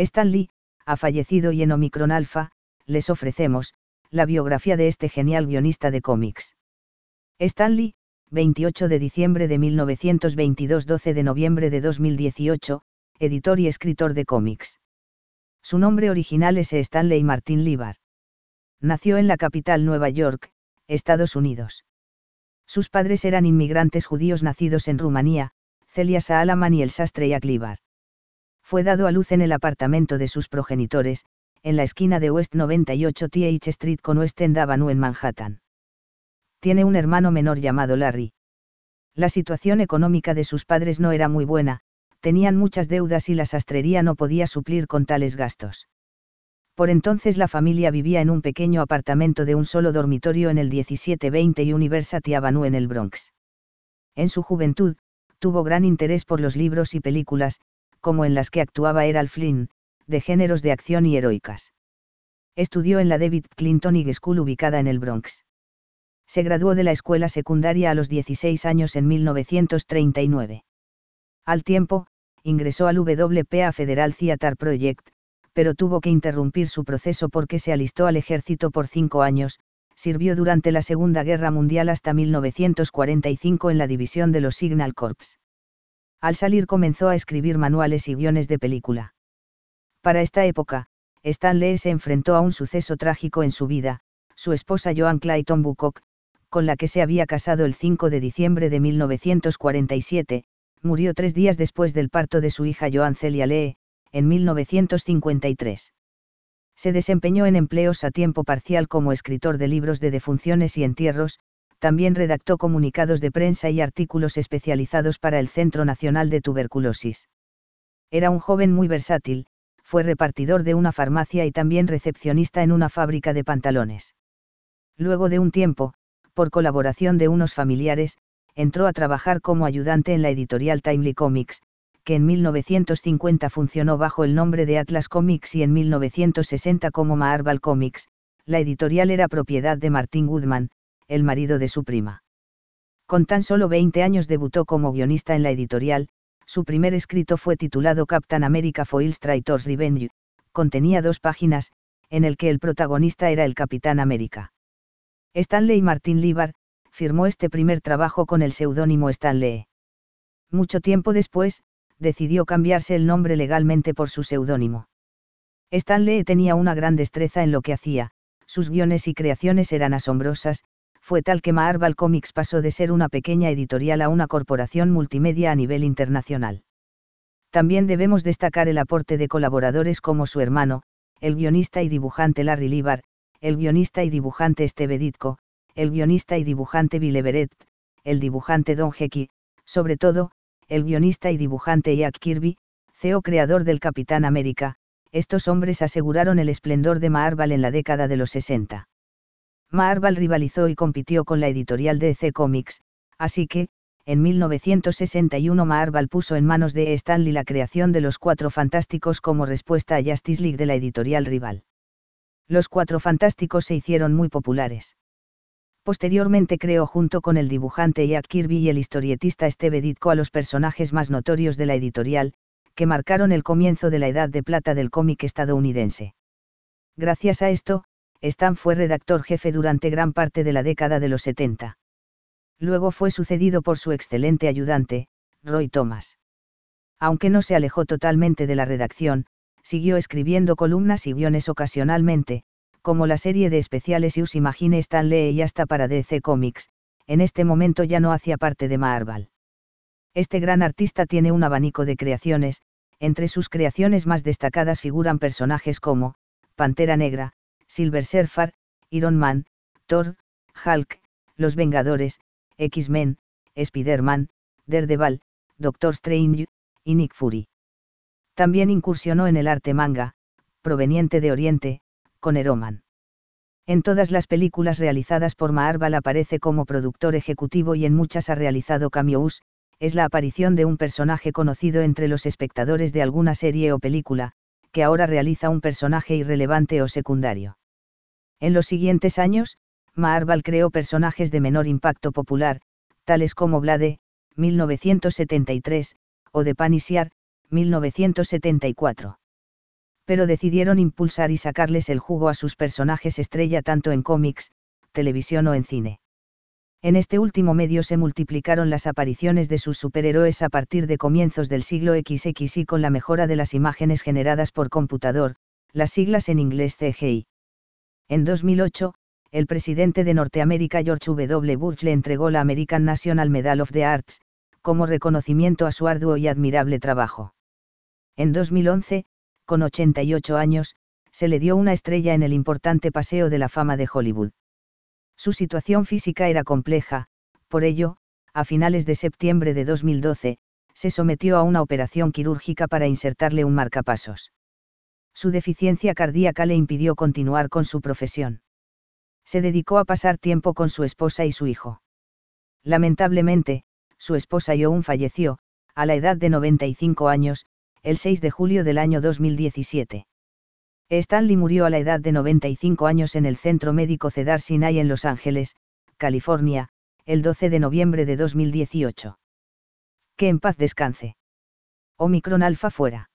Stan Lee, ha fallecido y en Omicron Alpha, les ofrecemos, la biografía de este genial guionista de cómics. Stan Lee, 28 de diciembre de 1922-12 de noviembre de 2018, editor y escritor de cómics. Su nombre original es Stanley Martin Libar. Nació en la capital Nueva York, Estados Unidos. Sus padres eran inmigrantes judíos nacidos en Rumanía, Celia Saalaman y el sastre Jack Libar. Fue dado a luz en el apartamento de sus progenitores, en la esquina de West 98 TH Street con West End Avenue en Manhattan. Tiene un hermano menor llamado Larry. La situación económica de sus padres no era muy buena, tenían muchas deudas y la sastrería no podía suplir con tales gastos. Por entonces la familia vivía en un pequeño apartamento de un solo dormitorio en el 1720 y University Avenue en el Bronx. En su juventud, tuvo gran interés por los libros y películas, como en las que actuaba Errol Flynn, de géneros de acción y heroicas. Estudió en la David Clinton School ubicada en el Bronx. Se graduó de la escuela secundaria a los 16 años en 1939. Al tiempo, ingresó al WPA Federal Theater Project, pero tuvo que interrumpir su proceso porque se alistó al ejército por cinco años, sirvió durante la Segunda Guerra Mundial hasta 1945 en la división de los Signal Corps. Al salir comenzó a escribir manuales y guiones de película. Para esta época, Stanley se enfrentó a un suceso trágico en su vida, su esposa Joan Clayton Bucock, con la que se había casado el 5 de diciembre de 1947, murió tres días después del parto de su hija Joan Celia Lee, en 1953. Se desempeñó en empleos a tiempo parcial como escritor de libros de defunciones y entierros, también redactó comunicados de prensa y artículos especializados para el Centro Nacional de Tuberculosis. Era un joven muy versátil, fue repartidor de una farmacia y también recepcionista en una fábrica de pantalones. Luego de un tiempo, por colaboración de unos familiares, entró a trabajar como ayudante en la editorial Timely Comics, que en 1950 funcionó bajo el nombre de Atlas Comics y en 1960 como Marvel Comics, la editorial era propiedad de Martin Goodman, el marido de su prima. Con tan solo 20 años debutó como guionista en la editorial, su primer escrito fue titulado Captain America Foils Traitors Revenge, contenía dos páginas, en el que el protagonista era el Capitán América. Stanley Martin Libar, firmó este primer trabajo con el seudónimo Stanley. Mucho tiempo después, decidió cambiarse el nombre legalmente por su seudónimo. Stanley tenía una gran destreza en lo que hacía, sus guiones y creaciones eran asombrosas, fue tal que Marvel Comics pasó de ser una pequeña editorial a una corporación multimedia a nivel internacional. También debemos destacar el aporte de colaboradores como su hermano, el guionista y dibujante Larry Libar, el guionista y dibujante Steve Ditko, el guionista y dibujante Bill Everett, el dibujante Don Hecky, sobre todo, el guionista y dibujante Jack Kirby, CEO creador del Capitán América, estos hombres aseguraron el esplendor de Marvel en la década de los 60. Marvel rivalizó y compitió con la editorial DC Comics, así que, en 1961 Marvel puso en manos de Stanley la creación de los Cuatro Fantásticos como respuesta a Justice League de la editorial rival. Los Cuatro Fantásticos se hicieron muy populares. Posteriormente creó junto con el dibujante Jack Kirby y el historietista Steve Ditko a los personajes más notorios de la editorial, que marcaron el comienzo de la edad de plata del cómic estadounidense. Gracias a esto, Stan fue redactor jefe durante gran parte de la década de los 70. Luego fue sucedido por su excelente ayudante, Roy Thomas. Aunque no se alejó totalmente de la redacción, siguió escribiendo columnas y guiones ocasionalmente, como la serie de especiales Us Imagine Stanley y hasta para DC Comics, en este momento ya no hacía parte de Marvel. Este gran artista tiene un abanico de creaciones, entre sus creaciones más destacadas figuran personajes como, Pantera Negra, Silver Surfer, Iron Man, Thor, Hulk, Los Vengadores, X-Men, Spider-Man, Daredevil, Doctor Strange, y Nick Fury. También incursionó en el arte manga, proveniente de Oriente, con Eroman. En todas las películas realizadas por Marvel aparece como productor ejecutivo y en muchas ha realizado cameos, es la aparición de un personaje conocido entre los espectadores de alguna serie o película, que ahora realiza un personaje irrelevante o secundario. En los siguientes años, Marvel creó personajes de menor impacto popular, tales como Blade, 1973, o The Panisiar, 1974. pero decidieron impulsar y sacarles el jugo a sus personajes estrella tanto en cómics, televisión o en cine. En este último medio se multiplicaron las apariciones de sus superhéroes a partir de comienzos del siglo XX y con la mejora de las imágenes generadas por computador, las siglas en inglés CGI. En 2008, el presidente de Norteamérica George W. Bush le entregó la American National Medal of the Arts, como reconocimiento a su arduo y admirable trabajo. En 2011, con 88 años, se le dio una estrella en el importante Paseo de la Fama de Hollywood. Su situación física era compleja, por ello, a finales de septiembre de 2012, se sometió a una operación quirúrgica para insertarle un marcapasos. Su deficiencia cardíaca le impidió continuar con su profesión. Se dedicó a pasar tiempo con su esposa y su hijo. Lamentablemente, su esposa Young falleció, a la edad de 95 años, el 6 de julio del año 2017. Stanley murió a la edad de 95 años en el Centro Médico Cedar Sinai en Los Ángeles, California, el 12 de noviembre de 2018. Que en paz descanse. Omicron Alfa fuera.